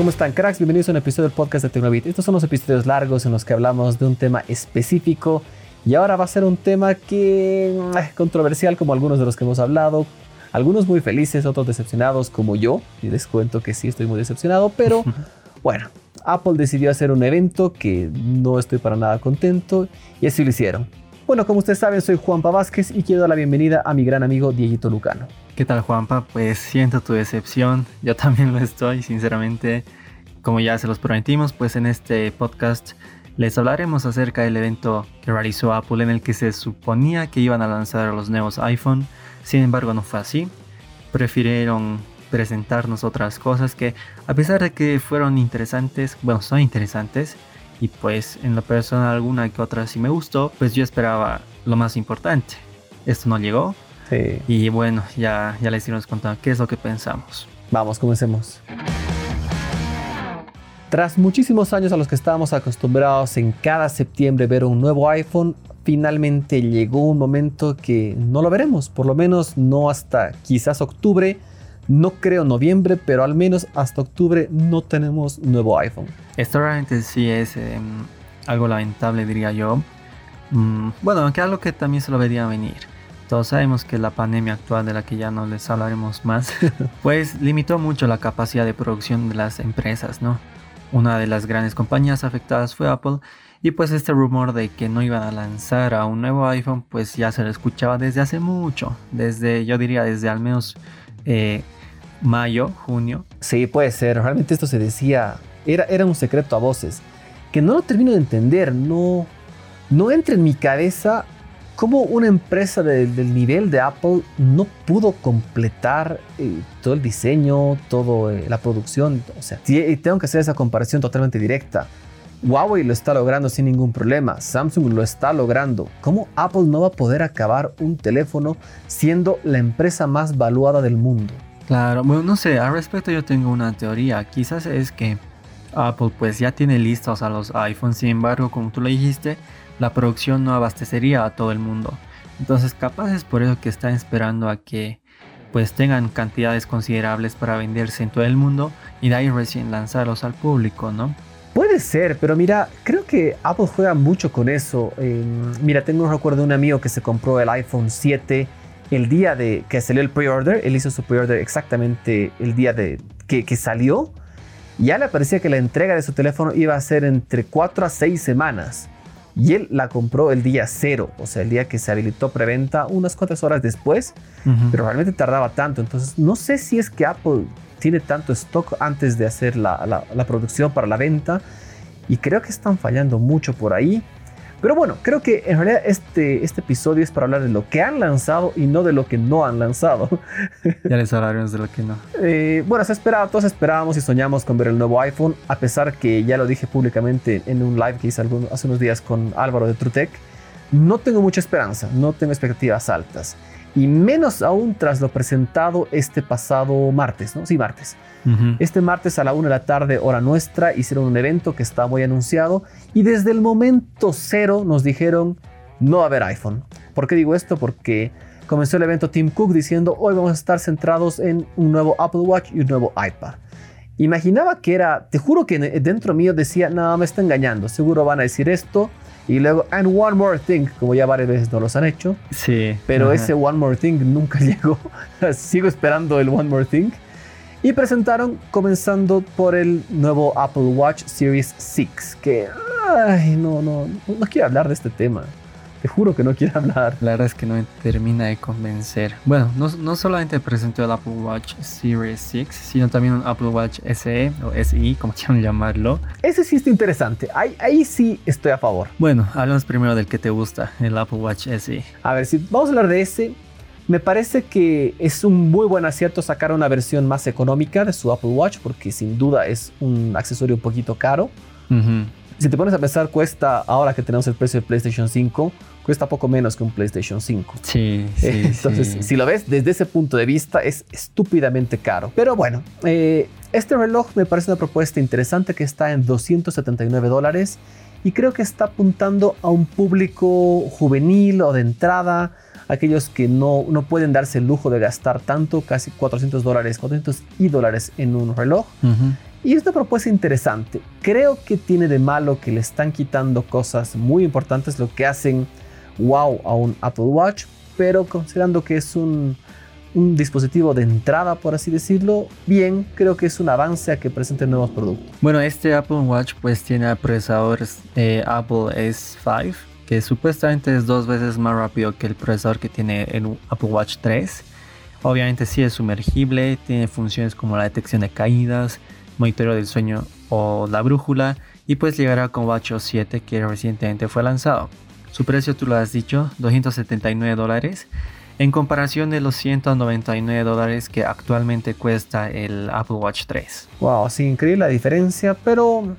¿Cómo están, cracks? Bienvenidos a un episodio del podcast de Tecnobit. Estos son los episodios largos en los que hablamos de un tema específico y ahora va a ser un tema que es eh, controversial como algunos de los que hemos hablado. Algunos muy felices, otros decepcionados como yo. Y les cuento que sí estoy muy decepcionado, pero bueno, Apple decidió hacer un evento que no estoy para nada contento y así lo hicieron. Bueno, como ustedes saben, soy Juanpa Vázquez y quiero dar la bienvenida a mi gran amigo Dieguito Lucano. ¿Qué tal Juanpa? Pues siento tu decepción, yo también lo estoy, sinceramente. Como ya se los prometimos, pues en este podcast les hablaremos acerca del evento que realizó Apple en el que se suponía que iban a lanzar los nuevos iPhone. Sin embargo, no fue así. Prefirieron presentarnos otras cosas que, a pesar de que fueron interesantes, bueno, son interesantes, y pues en lo personal alguna que otra sí me gustó, pues yo esperaba lo más importante. Esto no llegó, y bueno, ya, ya les iremos contando qué es lo que pensamos. Vamos, comencemos. Tras muchísimos años a los que estábamos acostumbrados en cada septiembre ver un nuevo iPhone, finalmente llegó un momento que no lo veremos, por lo menos no hasta quizás octubre, no creo noviembre, pero al menos hasta octubre no tenemos nuevo iPhone. Esto realmente sí es em, algo lamentable, diría yo. Mm, bueno, aunque algo que también se lo vería venir. Todos sabemos que la pandemia actual de la que ya no les hablaremos más, pues limitó mucho la capacidad de producción de las empresas, ¿no? Una de las grandes compañías afectadas fue Apple y pues este rumor de que no iban a lanzar a un nuevo iPhone pues ya se lo escuchaba desde hace mucho, desde yo diría desde al menos eh, mayo, junio. Sí, puede ser, realmente esto se decía, era, era un secreto a voces, que no lo termino de entender, no, no entra en mi cabeza cómo una empresa del nivel de Apple no pudo completar eh, todo el diseño, toda eh, la producción. O sea, tengo que hacer esa comparación totalmente directa. Huawei lo está logrando sin ningún problema, Samsung lo está logrando. ¿Cómo Apple no va a poder acabar un teléfono siendo la empresa más valuada del mundo? Claro, bueno, no sé, al respecto yo tengo una teoría. Quizás es que Apple pues ya tiene listos a los iPhones, sin embargo, como tú lo dijiste, la producción no abastecería a todo el mundo. Entonces capaz es por eso que están esperando a que pues tengan cantidades considerables para venderse en todo el mundo y de ahí recién lanzarlos al público, ¿no? Puede ser, pero mira, creo que Apple juega mucho con eso. mira, tengo un recuerdo de un amigo que se compró el iPhone 7 el día de que salió el pre-order. Él hizo su pre-order exactamente el día de que, que salió. Ya le parecía que la entrega de su teléfono iba a ser entre 4 a 6 semanas. Y él la compró el día cero, o sea, el día que se habilitó preventa, unas cuantas horas después, pero realmente tardaba tanto. Entonces, no sé si es que Apple tiene tanto stock antes de hacer la, la producción para la venta, y creo que están fallando mucho por ahí. Pero bueno, creo que en realidad este, este episodio es para hablar de lo que han lanzado y no de lo que no han lanzado. Ya les hablaremos de lo que no. Eh, bueno, se esperaba, todos esperábamos y soñamos con ver el nuevo iPhone, a pesar que ya lo dije públicamente en un live que hice hace unos días con Álvaro de Trutec. No tengo mucha esperanza, no tengo expectativas altas y menos aún tras lo presentado este pasado martes, ¿no? Sí, martes. Este martes a la una de la tarde, hora nuestra, hicieron un evento que está muy anunciado y desde el momento cero nos dijeron no va a haber iPhone. ¿Por qué digo esto? Porque comenzó el evento Tim Cook diciendo hoy vamos a estar centrados en un nuevo Apple Watch y un nuevo iPad. Imaginaba que era, te juro que dentro mío decía, no, me está engañando, seguro van a decir esto y luego, and one more thing, como ya varias veces no los han hecho. Sí. Pero ese one more thing nunca llegó. Sigo esperando el one more thing. Y presentaron, comenzando por el nuevo Apple Watch Series 6, que, ay, no, no, no quiero hablar de este tema. Te juro que no quiere hablar. La verdad es que no me termina de convencer. Bueno, no, no solamente presentó el Apple Watch Series 6, sino también un Apple Watch SE o SI, como quieran llamarlo. Ese sí está interesante. Ahí, ahí sí estoy a favor. Bueno, hablamos primero del que te gusta, el Apple Watch SE. A ver, si vamos a hablar de ese, me parece que es un muy buen acierto sacar una versión más económica de su Apple Watch, porque sin duda es un accesorio un poquito caro. Si te pones a pensar, cuesta, ahora que tenemos el precio del PlayStation 5, cuesta poco menos que un PlayStation 5. Sí, sí. Entonces, si lo ves desde ese punto de vista, es estúpidamente caro. Pero bueno, eh, este reloj me parece una propuesta interesante que está en 279 dólares y creo que está apuntando a un público juvenil o de entrada, aquellos que no, no pueden darse el lujo de gastar tanto, casi 400 dólares, 400 y dólares en un reloj. Y es una propuesta interesante. Creo que tiene de malo que le están quitando cosas muy importantes, lo que hacen wow a un Apple Watch, pero considerando que es un, un dispositivo de entrada, por así decirlo, bien, creo que es un avance a que presente nuevos productos. Bueno, este Apple Watch pues tiene procesadores eh, Apple S5, que supuestamente es dos veces más rápido que el procesador que tiene el Apple Watch 3. Obviamente sí es sumergible, tiene funciones como la detección de caídas, monitoreo del sueño o la brújula y pues llegará con Watch OS 7 que recientemente fue lanzado. Su precio tú lo has dicho, 279 dólares en comparación de los 199 dólares que actualmente cuesta el Apple Watch 3. Wow, sí, increíble la diferencia, pero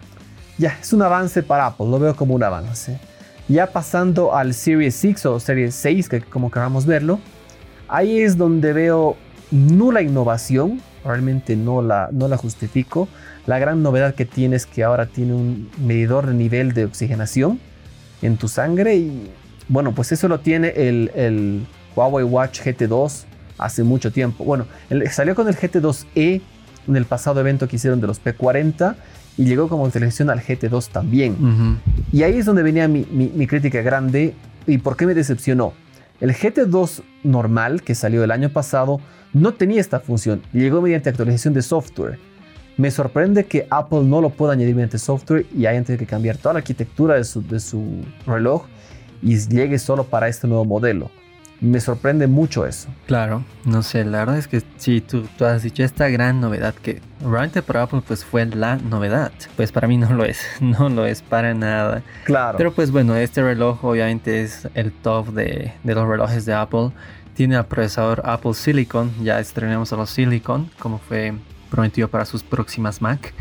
ya, es un avance para Apple, lo veo como un avance. Ya pasando al Series 6 o Series 6, que como queramos verlo, ahí es donde veo nula innovación, realmente no la, no la justifico. La gran novedad que tiene es que ahora tiene un medidor de nivel de oxigenación en tu sangre y bueno, pues eso lo tiene el, el Huawei Watch GT2 hace mucho tiempo. Bueno, salió con el GT2e en el pasado evento que hicieron de los P40 y llegó como actualización al GT2 también. Y ahí es donde venía mi, mi, crítica grande y por qué me decepcionó. El GT2 normal que salió el año pasado no tenía esta función, llegó mediante actualización de software. Me sorprende que Apple no lo pueda añadir mediante software y hayan tenido que cambiar toda la arquitectura de su, de su reloj y llegue solo para este nuevo modelo me sorprende mucho eso. Claro, no sé, la verdad es que si tú, tú, has dicho esta gran novedad que realmente para Apple pues fue la novedad, pues para mí no lo es, no lo es para nada. Claro. Pero pues bueno, este reloj obviamente es el top de, de los relojes de Apple. Tiene el procesador Apple Silicon, ya estrenamos a los Silicon, como fue prometido para sus próximas Mac.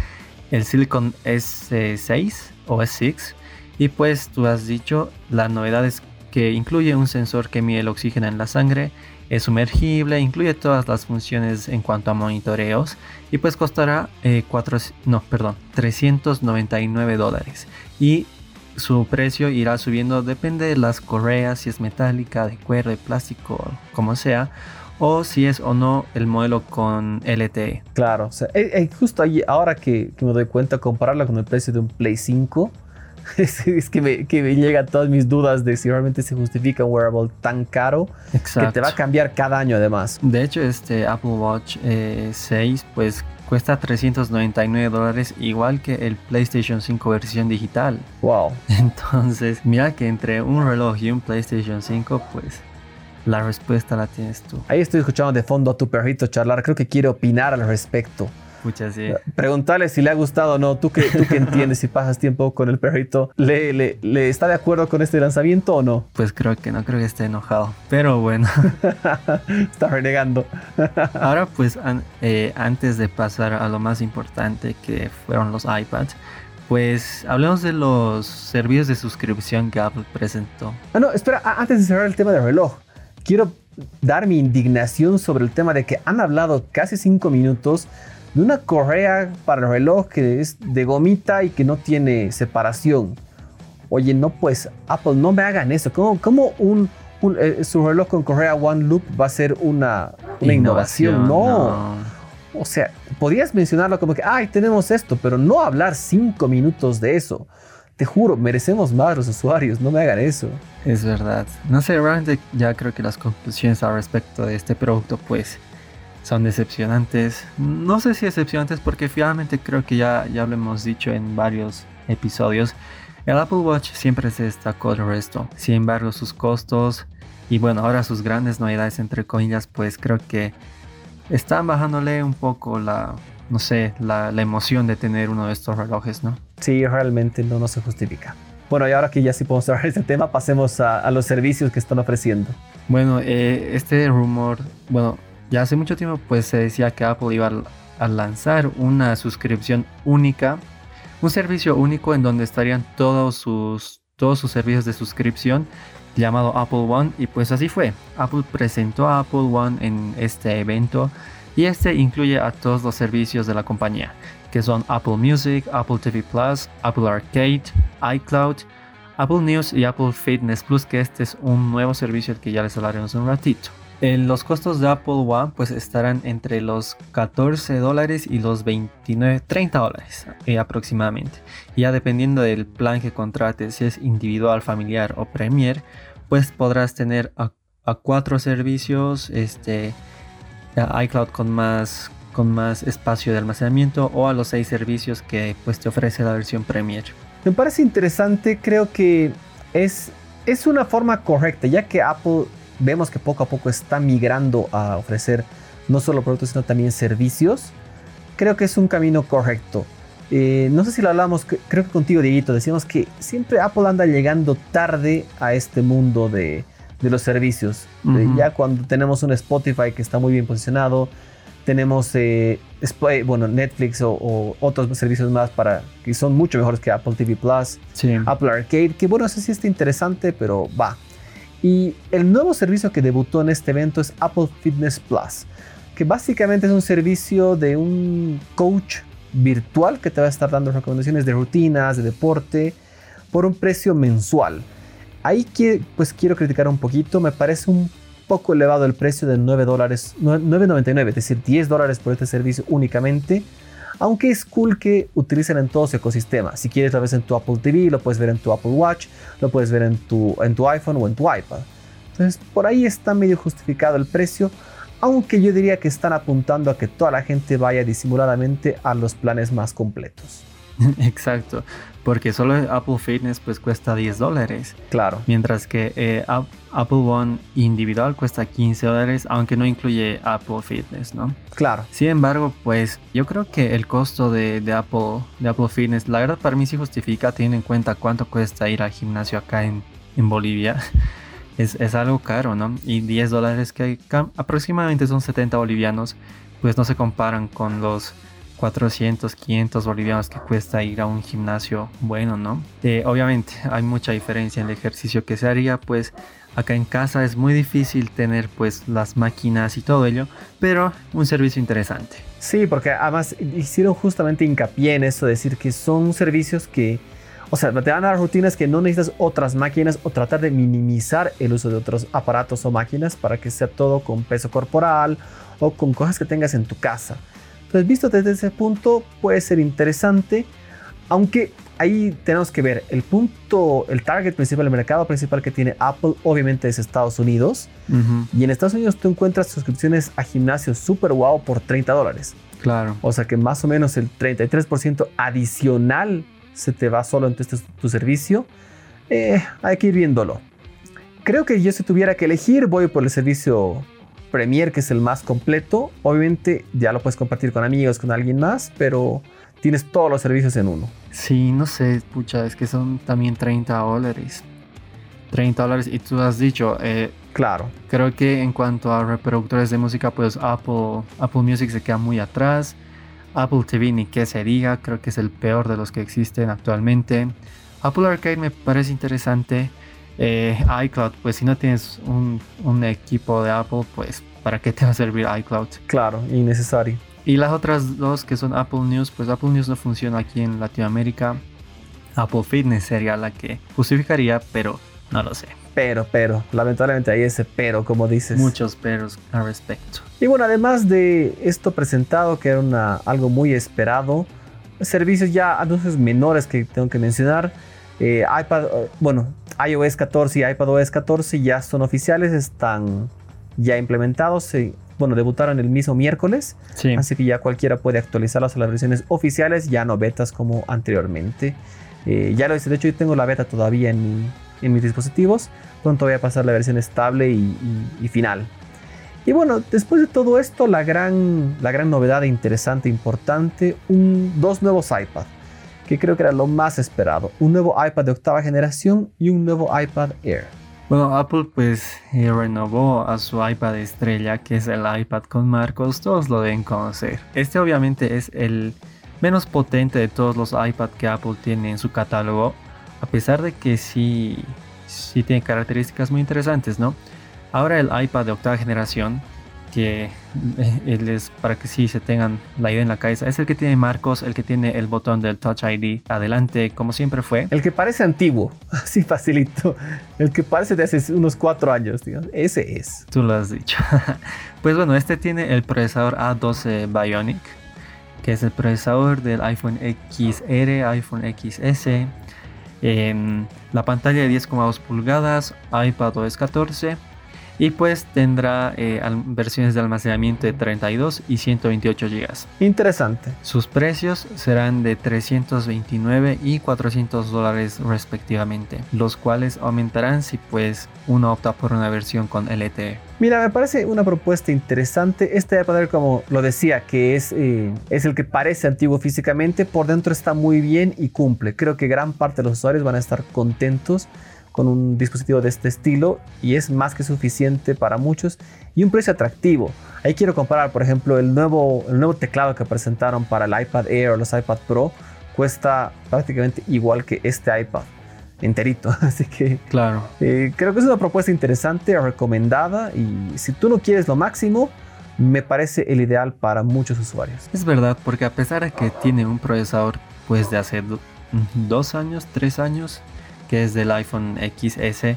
El Silicon S6 o S6. Y pues tú has dicho, la novedad es que incluye un sensor que mide el oxígeno en la sangre, es sumergible, incluye todas las funciones en cuanto a monitoreos y pues costará eh, no, perdón, 399 dólares y su precio irá subiendo, depende de las correas, si es metálica, de cuero, de plástico, como sea, o si es o no el modelo con LTE. Claro, eh, eh, justo ahí, ahora que, que, me doy cuenta, compararla con el precio de un Play 5, es, que, me, que me llegan todas mis dudas de si realmente se justifica un wearable tan caro que te va a cambiar cada año además. De hecho, este Apple Watch 6 eh, pues cuesta 399 dólares igual que el PlayStation 5 versión digital. Wow. Entonces, mira que entre un reloj y un PlayStation 5 pues la respuesta la tienes tú. Ahí estoy escuchando de fondo a tu perrito charlar, creo que quiere opinar al respecto. Preguntarle si le ha gustado o no. ¿Tú que, tú que entiendes si pasas tiempo con el perrito, ¿le, ¿le, está de acuerdo con este lanzamiento o no? Pues creo que no, creo que esté enojado. Pero bueno. está renegando. Ahora pues eh, antes de pasar a lo más importante que fueron los iPads, pues hablemos de los servicios de suscripción que Apple presentó. Ah, no, espera, antes de cerrar el tema del reloj, quiero dar mi indignación sobre el tema de que han hablado casi cinco minutos de una correa para el reloj que es de gomita y que no tiene separación. Oye, no pues, Apple, no me hagan eso. ¿Cómo, un, eh, su reloj con correa One Loop va a ser una, innovación? No. O sea, podías mencionarlo como que, ay, tenemos esto, pero no hablar cinco minutos de eso. Te juro, merecemos más los usuarios, no me hagan eso. Es verdad. No sé, realmente ya creo que las conclusiones al respecto de este producto, pues, son decepcionantes. No sé si decepcionantes porque finalmente creo que ya, ya lo hemos dicho en varios episodios. El Apple Watch siempre se destacó del resto. Sin embargo, sus costos y bueno, ahora sus grandes novedades entre comillas, pues creo que están bajándole un poco la, no sé, la, emoción de tener uno de estos relojes, ¿no? Sí, realmente no, no se justifica. Bueno, y ahora que ya sí podemos cerrar este tema, pasemos a, los servicios que están ofreciendo. Bueno, eh, este rumor, bueno, ya hace mucho tiempo pues se decía que Apple iba a lanzar una suscripción única, un servicio único en donde estarían todos sus, todos sus servicios de suscripción llamado Apple One y pues así fue. Apple presentó a Apple One en este evento y este incluye a todos los servicios de la compañía, que son Apple Music, Apple TV Plus, Apple Arcade, iCloud, Apple News y Apple Fitness Plus, que este es un nuevo servicio que ya les hablaremos un ratito. Eh, los costos de Apple One pues estarán entre los 14 dólares y los 29, 30 dólares eh, aproximadamente. ya dependiendo del plan que contrates, si es individual, familiar o Premier, pues podrás tener a, cuatro servicios, este, iCloud con más, con más espacio de almacenamiento o a los seis servicios que pues te ofrece la versión Premier. Me parece interesante, creo que es, es una forma correcta, ya que Apple vemos que poco a poco está migrando a ofrecer no solo productos, sino también servicios. Creo que es un camino correcto. Eh, no sé si lo hablamos, creo que contigo, Dieguito, decíamos que siempre Apple anda llegando tarde a este mundo de, los servicios. Eh, ya cuando tenemos un Spotify que está muy bien posicionado, tenemos eh, bueno, Netflix o, otros servicios más para que son mucho mejores que Apple TV Plus, Apple Arcade, que bueno, no sé si está interesante, pero va, y el nuevo servicio que debutó en este evento es Apple Fitness Plus, que básicamente es un servicio de un coach virtual que te va a estar dando recomendaciones de rutinas, de deporte, por un precio mensual. Ahí pues quiero criticar un poquito, me parece un poco elevado el precio de 9 dólares, 9.99, es decir, 10 dólares por este servicio únicamente aunque es cool que utilicen en todo su ecosistema. Si quieres lo ves en tu Apple TV, lo puedes ver en tu Apple Watch, lo puedes ver en tu, en tu iPhone o en tu iPad. Entonces por ahí está medio justificado el precio, aunque yo diría que están apuntando a que toda la gente vaya disimuladamente a los planes más completos. Exacto, porque solo Apple Fitness pues cuesta 10 dólares. Claro. Mientras que eh, Apple One individual cuesta 15 dólares, aunque no incluye Apple Fitness, ¿no? Claro. Sin embargo, pues yo creo que el costo de, Apple, de Apple Fitness, la verdad para mí sí justifica teniendo en cuenta cuánto cuesta ir al gimnasio acá en, Bolivia. Es, es, algo caro, ¿no? Y 10 dólares que aproximadamente son 70 bolivianos, pues no se comparan con los 400, 500 bolivianos que cuesta ir a un gimnasio bueno, ¿no? Eh, obviamente hay mucha diferencia en el ejercicio que se haría, pues acá en casa es muy difícil tener pues las máquinas y todo ello, pero un servicio interesante. Sí, porque además hicieron justamente hincapié en eso, decir que son servicios que, o sea, te a dar rutinas que no necesitas otras máquinas o tratar de minimizar el uso de otros aparatos o máquinas para que sea todo con peso corporal o con cosas que tengas en tu casa. Entonces, visto desde ese punto, puede ser interesante, aunque ahí tenemos que ver el punto, el target principal, el mercado principal que tiene Apple, obviamente es Estados Unidos. Y en Estados Unidos tú encuentras suscripciones a gimnasios super wow por 30 dólares. Claro. O sea que más o menos el 33% adicional se te va solo en tu, tu servicio. Eh, hay que ir viéndolo. Creo que yo si tuviera que elegir voy por el servicio Premier, que es el más completo. Obviamente ya lo puedes compartir con amigos, con alguien más, pero tienes todos los servicios en uno. Sí, no sé, pucha, es que son también 30 dólares. 30 dólares y tú has dicho, eh, claro. Creo que en cuanto a reproductores de música, pues Apple, Apple Music se queda muy atrás. Apple TV ni que se diga, creo que es el peor de los que existen actualmente. Apple Arcade me parece interesante. Eh, iCloud, pues si no tienes un, equipo de Apple, pues ¿para qué te va a servir iCloud? Claro, innecesario. Y las otras dos que son Apple News, pues Apple News no funciona aquí en Latinoamérica. Apple Fitness sería la que justificaría, pero no lo sé. Pero, pero, lamentablemente hay ese pero, como dices. Muchos peros al respecto. Y bueno, además de esto presentado, que era una, algo muy esperado, servicios ya, anuncios menores que tengo que mencionar. Eh, iPad, eh, bueno, iOS 14 y iPadOS 14 ya son oficiales, están ya implementados. bueno, debutaron el mismo miércoles, así que ya cualquiera puede actualizarlas a las versiones oficiales, ya no betas como anteriormente. Eh, ya lo hice, de hecho yo tengo la beta todavía en, mis dispositivos, pronto voy a pasar la versión estable y, final. Y bueno, después de todo esto, la gran, la gran novedad interesante, importante, un, dos nuevos iPad que creo que era lo más esperado. Un nuevo iPad de octava generación y un nuevo iPad Air. Bueno, Apple pues eh, renovó a su iPad estrella, que es el iPad con marcos, todos lo deben conocer. Este obviamente es el menos potente de todos los iPad que Apple tiene en su catálogo, a pesar de que sí, sí tiene características muy interesantes, ¿no? Ahora el iPad de octava generación que eh, él es para que sí se tengan la idea en la cabeza. Es el que tiene marcos, el que tiene el botón del Touch ID adelante, como siempre fue. El que parece antiguo, así facilito. El que parece de hace unos cuatro años, ese es. Tú lo has dicho. pues bueno, este tiene el procesador A12 Bionic, que es el procesador del iPhone XR, iPhone XS. Em, la pantalla de 10,2 pulgadas, iPad OS 14 y pues tendrá eh, versiones de almacenamiento de 32 y 128 GB. Interesante. Sus precios serán de 329 y 400 dólares respectivamente, los cuales aumentarán si pues uno opta por una versión con LTE. Mira, me parece una propuesta interesante. Este iPad como lo decía, que es, eh, es el que parece antiguo físicamente, por dentro está muy bien y cumple. Creo que gran parte de los usuarios van a estar contentos con un dispositivo de este estilo y es más que suficiente para muchos y un precio atractivo. Ahí quiero comparar, por ejemplo, el nuevo, el nuevo teclado que presentaron para el iPad Air o los iPad Pro cuesta prácticamente igual que este iPad enterito. Así que claro. Eh, creo que es una propuesta interesante, recomendada y si tú no quieres lo máximo, me parece el ideal para muchos usuarios. Es verdad, porque a pesar de que tiene un procesador pues de hace dos años, tres años, que es del iPhone XS,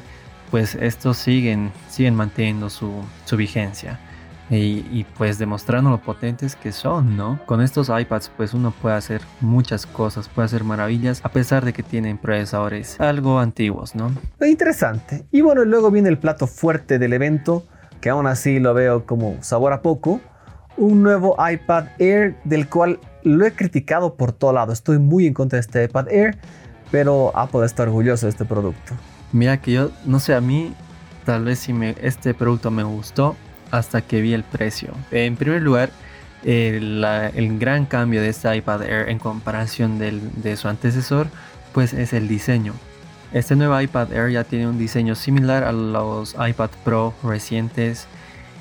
pues estos siguen, siguen manteniendo su, vigencia. Y, pues demostrando lo potentes que son, ¿no? Con estos iPads pues uno puede hacer muchas cosas, puede hacer maravillas a pesar de que tienen procesadores algo antiguos, ¿no? Interesante. Y bueno, luego viene el plato fuerte del evento, que aún así lo veo como sabor a poco, un nuevo iPad Air del cual lo he criticado por todo lado. Estoy muy en contra de este iPad Air pero Apple está orgulloso de este producto. Mira que yo, no sé, a mí tal vez si me, este producto me gustó hasta que vi el precio. En primer lugar, el, gran cambio de este iPad Air en comparación de su antecesor, pues es el diseño. Este nuevo iPad Air ya tiene un diseño similar a los iPad Pro recientes,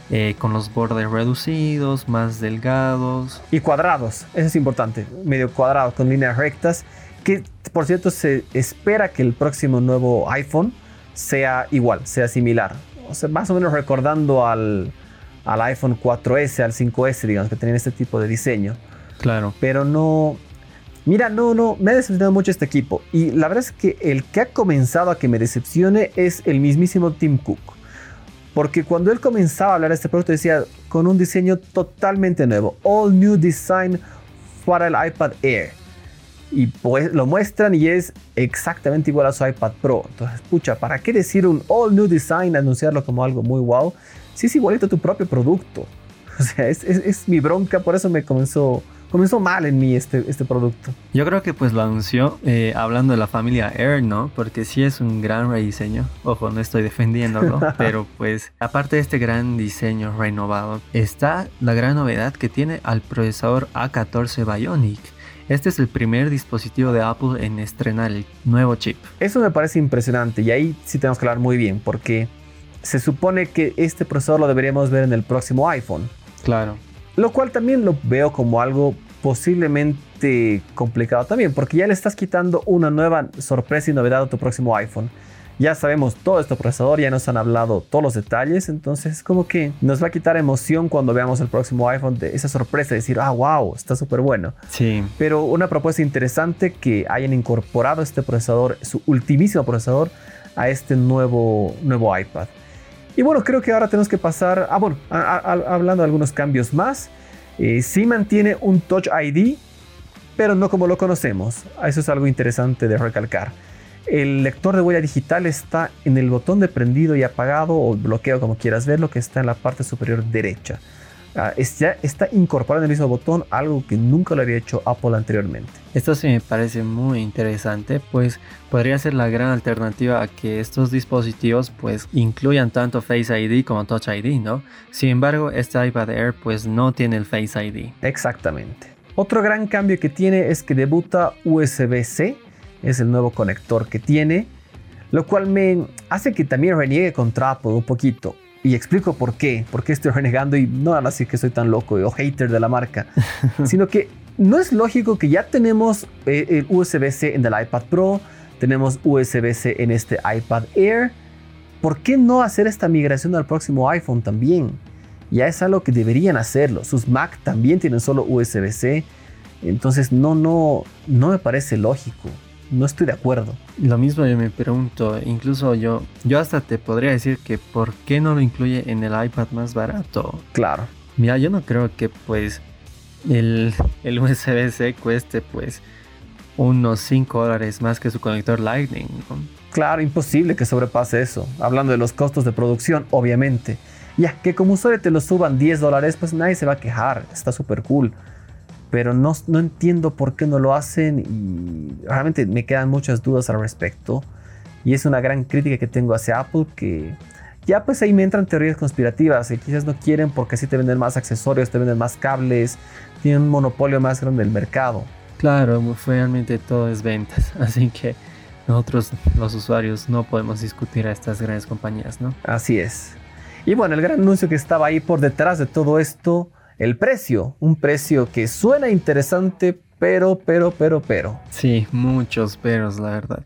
eh, con los bordes reducidos, más delgados. Y cuadrados, eso es importante, medio cuadrados, con líneas rectas que por cierto se espera que el próximo nuevo iPhone sea igual, sea similar. O sea, más o menos recordando al, al iPhone 4S, al 5S, digamos, que tenían este tipo de diseño. Claro. Pero no... Mira, no, no, me ha decepcionado mucho este equipo. Y la verdad es que el que ha comenzado a que me decepcione es el mismísimo Tim Cook. Porque cuando él comenzaba a hablar de este producto decía con un diseño totalmente nuevo. All new design para el iPad Air y pues lo muestran y es exactamente igual a su iPad Pro. Entonces, pucha, ¿para qué decir un all new design, anunciarlo como algo muy wow? Si es igualito a tu propio producto. O sea, es, es, mi bronca, por eso me comenzó, comenzó mal en mí este, este producto. Yo creo que pues lo anunció eh, hablando de la familia Air, ¿no? Porque sí es un gran rediseño. Ojo, no estoy defendiéndolo, pero pues aparte de este gran diseño renovado, está la gran novedad que tiene al procesador A14 Bionic este es el primer dispositivo de Apple en estrenar el nuevo chip. Eso me parece impresionante y ahí sí tenemos que hablar muy bien porque se supone que este procesador lo deberíamos ver en el próximo iPhone. Claro. Lo cual también lo veo como algo posiblemente complicado también porque ya le estás quitando una nueva sorpresa y novedad a tu próximo iPhone ya sabemos todo este procesador, ya nos han hablado todos los detalles, entonces como que nos va a quitar emoción cuando veamos el próximo iPhone de esa sorpresa de decir, ah, wow, está súper bueno. Sí. Pero una propuesta interesante que hayan incorporado este procesador, su ultimísimo procesador, a este nuevo, nuevo iPad. Y bueno, creo que ahora tenemos que pasar, ah, bueno, hablando de algunos cambios más, eh, sí mantiene un Touch ID, pero no como lo conocemos. Eso es algo interesante de recalcar. El lector de huella digital está en el botón de prendido y apagado o bloqueo como quieras verlo que está en la parte superior derecha. Ya está incorporado en el mismo botón, algo que nunca lo había hecho Apple anteriormente. Esto sí me parece muy interesante, pues podría ser la gran alternativa a que estos dispositivos pues incluyan tanto Face ID como Touch ID, ¿no? Sin embargo, este iPad Air pues no tiene el Face ID. Exactamente. Otro gran cambio que tiene es que debuta USB-C es el nuevo conector que tiene, lo cual me hace que también reniegue contra Apple un poquito. Y explico por qué, por qué estoy renegando y no así que soy tan loco o hater de la marca, sino que no es lógico que ya tenemos eh, el USB-C en el iPad Pro, tenemos USB-C en este iPad Air. ¿Por qué no hacer esta migración al próximo iPhone también? Ya es algo que deberían hacerlo. Sus Mac también tienen solo USB-C. Entonces no, no, no me parece lógico. No estoy de acuerdo. Lo mismo yo me pregunto, incluso yo, yo hasta te podría decir que por qué no lo incluye en el iPad más barato. Claro. Mira, yo no creo que pues el, el USB-C cueste pues unos 5 dólares más que su conector Lightning. Claro, imposible que sobrepase eso. Hablando de los costos de producción, obviamente. Ya, que como usuario te lo suban 10 dólares, pues nadie se va a quejar. Está súper cool. Pero no, no entiendo por qué no lo hacen y realmente me quedan muchas dudas al respecto. Y es una gran crítica que tengo hacia Apple que ya pues ahí me entran teorías conspirativas y quizás no quieren porque así te venden más accesorios, te venden más cables, tienen un monopolio más grande del mercado. Claro, realmente todo es ventas, así que nosotros los usuarios no podemos discutir a estas grandes compañías, ¿no? Así es. Y bueno, el gran anuncio que estaba ahí por detrás de todo esto, el precio, un precio que suena interesante, pero, pero, pero, pero. Sí, muchos peros, la verdad.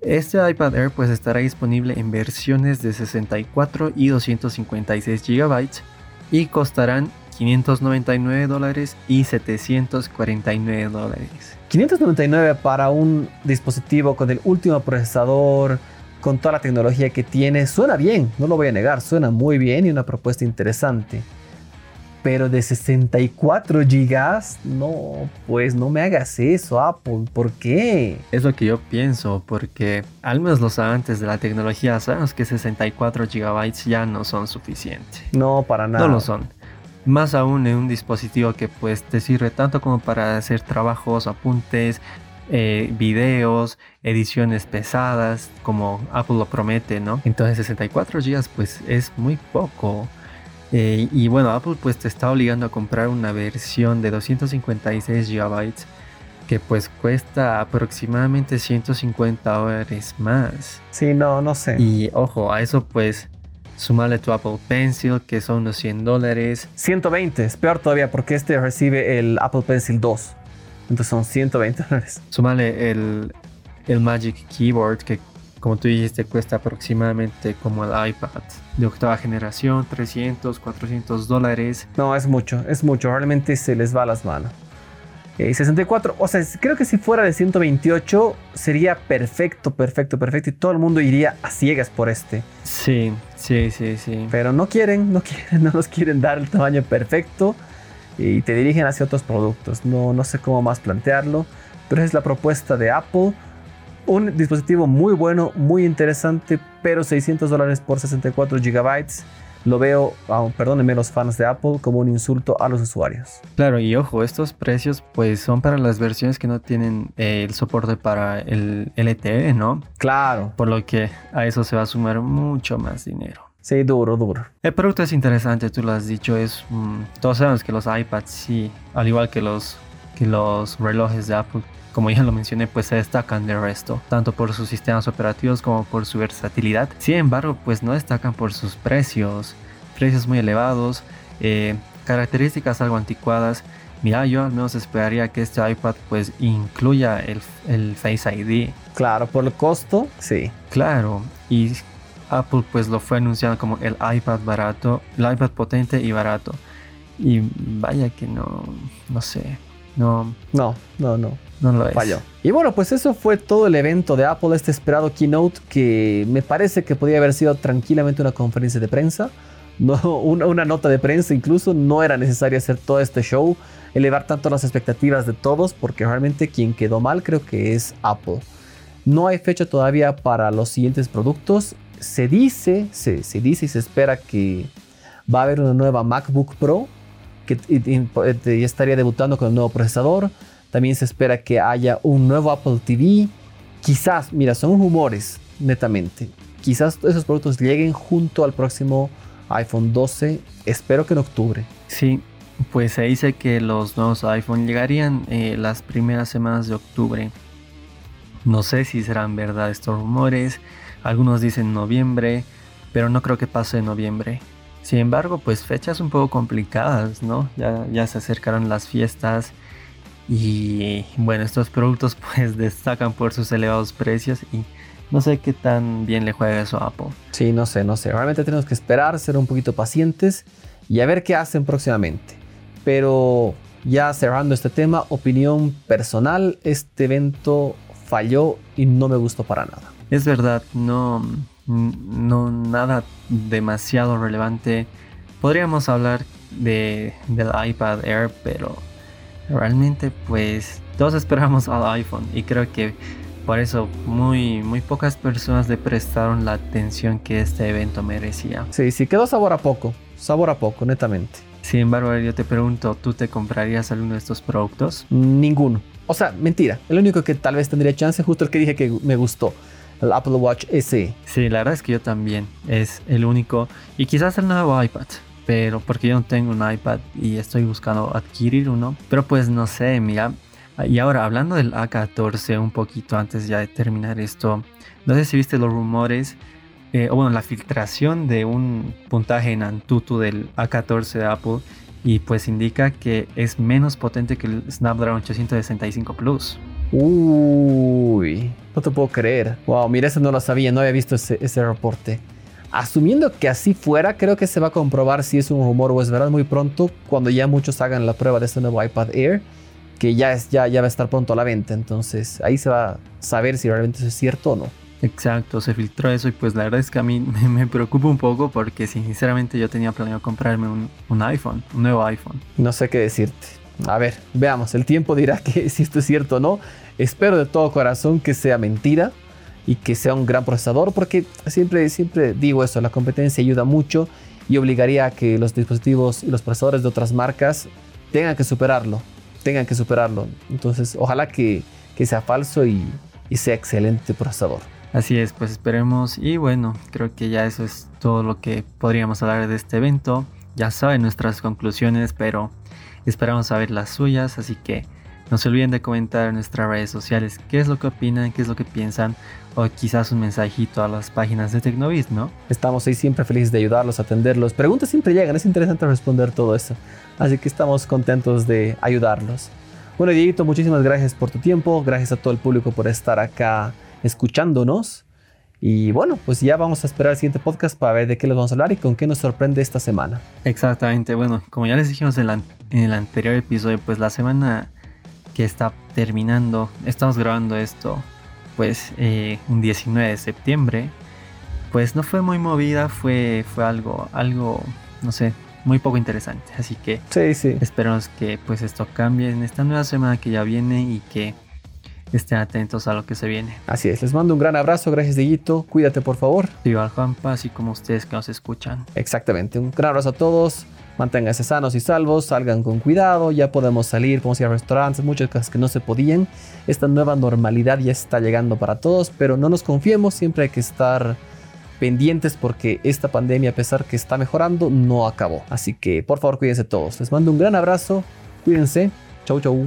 Este iPad Air pues estará disponible en versiones de 64 y 256 GB y costarán 599 dólares y 749 dólares. 599 para un dispositivo con el último procesador, con toda la tecnología que tiene, suena bien, no lo voy a negar, suena muy bien y una propuesta interesante. Pero de 64 gigas, no, pues no me hagas eso, Apple. ¿Por qué? Es lo que yo pienso, porque al menos los amantes de la tecnología sabemos que 64 gigabytes ya no son suficientes. No, para nada. No lo son. Más aún en un dispositivo que pues te sirve tanto como para hacer trabajos, apuntes, eh, videos, ediciones pesadas, como Apple lo promete, ¿no? Entonces 64 GB pues es muy poco. Eh, y bueno, Apple pues te está obligando a comprar una versión de 256 GB que pues cuesta aproximadamente 150 dólares más. Sí, no, no sé. Y ojo, a eso pues Sumale tu Apple Pencil, que son unos 100 dólares. 120, es peor todavía porque este recibe el Apple Pencil 2. Entonces son 120 dólares. Sumale el, el Magic Keyboard, que como tú dijiste cuesta aproximadamente como el iPad de octava generación, 300, 400 dólares. No, es mucho, es mucho. Realmente se les va las manos. Eh, 64, o sea, creo que si fuera de 128 sería perfecto, perfecto, perfecto y todo el mundo iría a ciegas por este. Sí, sí, sí, sí. Pero no quieren, no quieren, no nos quieren dar el tamaño perfecto y te dirigen hacia otros productos. No, no sé cómo más plantearlo, pero es la propuesta de Apple. Un dispositivo muy bueno, muy interesante, pero 600 dólares por 64 gigabytes lo veo, perdónenme los fans de Apple, como un insulto a los usuarios. Claro, y ojo, estos precios pues son para las versiones que no tienen eh, el soporte para el LTE, ¿no? Claro. Por lo que a eso se va a sumar mucho más dinero. Sí, duro, duro. El producto es interesante, tú lo has dicho, es... todos sabemos que los iPads sí, al igual que los, que los relojes de Apple, como ya lo mencioné, pues se destacan del resto, tanto por sus sistemas operativos como por su versatilidad. Sin embargo, pues no destacan por sus precios, precios muy elevados, eh, características algo anticuadas. Mira, yo al menos esperaría que este iPad pues incluya el, el Face ID. Claro, por el costo, sí. Claro, y Apple pues lo fue anunciando como el iPad barato, el iPad potente y barato. Y vaya que no, no sé, no. No, no, no. No lo es. Falló. Y bueno, pues eso fue todo el evento de Apple, este esperado keynote que me parece que podía haber sido tranquilamente una conferencia de prensa. No, una, una nota de prensa incluso, no era necesario hacer todo este show, elevar tanto las expectativas de todos, porque realmente quien quedó mal creo que es Apple. No hay fecha todavía para los siguientes productos. Se dice, se, se dice y se espera que va a haber una nueva MacBook Pro que ya estaría debutando con el nuevo procesador. También se espera que haya un nuevo Apple TV. Quizás, mira, son rumores, netamente. Quizás esos productos lleguen junto al próximo iPhone 12. Espero que en octubre. Sí, pues se dice que los nuevos iPhone llegarían eh, las primeras semanas de octubre. No sé si serán verdad estos rumores. Algunos dicen noviembre, pero no creo que pase noviembre. Sin embargo, pues fechas un poco complicadas, ¿no? Ya, ya se acercaron las fiestas y bueno, estos productos pues destacan por sus elevados precios y no sé qué tan bien le juega eso a Apple. Sí, no sé, no sé. Realmente tenemos que esperar, ser un poquito pacientes y a ver qué hacen próximamente. Pero ya cerrando este tema, opinión personal, este evento falló y no me gustó para nada. Es verdad, no, no nada demasiado relevante. Podríamos hablar de, del iPad Air, pero realmente pues todos esperamos al iPhone y creo que por eso muy, muy pocas personas le prestaron la atención que este evento merecía. Sí, sí, quedó sabor a poco, sabor a poco, netamente. Sin embargo, yo te pregunto, ¿tú te comprarías alguno de estos productos? Ninguno. O sea, mentira. El único que tal vez tendría chance, justo el que dije que me gustó, el Apple Watch SE. Sí, la verdad es que yo también. Es el único. Y quizás el nuevo iPad. Pero porque yo no tengo un iPad y estoy buscando adquirir uno. Pero pues no sé, mira, y ahora, hablando del A14, un poquito antes ya de terminar esto, no sé si viste los rumores, eh, o bueno, la filtración de un puntaje en Antutu del A14 de Apple, y pues indica que es menos potente que el Snapdragon 865 Plus. Uy, no te puedo creer. Wow, mira, eso no lo sabía, no había visto ese, ese reporte. Asumiendo que así fuera, creo que se va a comprobar si es un rumor o es verdad muy pronto, cuando ya muchos hagan la prueba de este nuevo iPad Air que ya, es, ya, ya va a estar pronto a la venta. Entonces ahí se va a saber si realmente eso es cierto o no. Exacto, se filtró eso y pues la verdad es que a mí me, preocupa un poco porque sinceramente yo tenía planeado comprarme un, iPhone, un nuevo iPhone. No sé qué decirte. A ver, veamos, el tiempo dirá que si esto es cierto o no. Espero de todo corazón que sea mentira y que sea un gran procesador porque siempre, siempre digo eso, la competencia ayuda mucho y obligaría a que los dispositivos y los procesadores de otras marcas tengan que superarlo tengan que superarlo. Entonces, ojalá que, sea falso y, sea excelente procesador. Así es, pues esperemos. Y bueno, creo que ya eso es todo lo que podríamos hablar de este evento. Ya saben nuestras conclusiones, pero esperamos saber las suyas. Así que no se olviden de comentar en nuestras redes sociales qué es lo que opinan, qué es lo que piensan o quizás un mensajito a las páginas de Tecnovis, ¿no? Estamos ahí siempre felices de ayudarlos, atenderlos. Preguntas siempre llegan, es interesante responder todo eso. Así que estamos contentos de ayudarlos. Bueno, Dieguito, muchísimas gracias por tu tiempo, gracias a todo el público por estar acá escuchándonos. Y bueno, pues ya vamos a esperar el siguiente podcast para ver de qué les vamos a hablar y con qué nos sorprende esta semana. Exactamente, bueno, como ya les dijimos en, en el anterior episodio, pues la semana que está terminando, estamos grabando esto pues eh, un 19 de septiembre, pues no fue muy movida, fue, fue algo, algo, no sé, muy poco interesante. Así que sí, sí. esperamos que pues esto cambie en esta nueva semana que ya viene y que estén atentos a lo que se viene. Así es, les mando un gran abrazo, gracias Dieguito, cuídate por favor. Viva Juanpa, así como ustedes que nos escuchan. Exactamente, un gran abrazo a todos manténganse sanos y salvos, salgan con cuidado, ya podemos salir, podemos ir a restaurantes, muchas cosas que no se podían. Esta nueva normalidad ya está llegando para todos, pero no nos confiemos, siempre hay que estar pendientes porque esta pandemia, a pesar que está mejorando, no acabó. Así que por favor cuídense todos. Les mando un gran abrazo, cuídense, chau chau.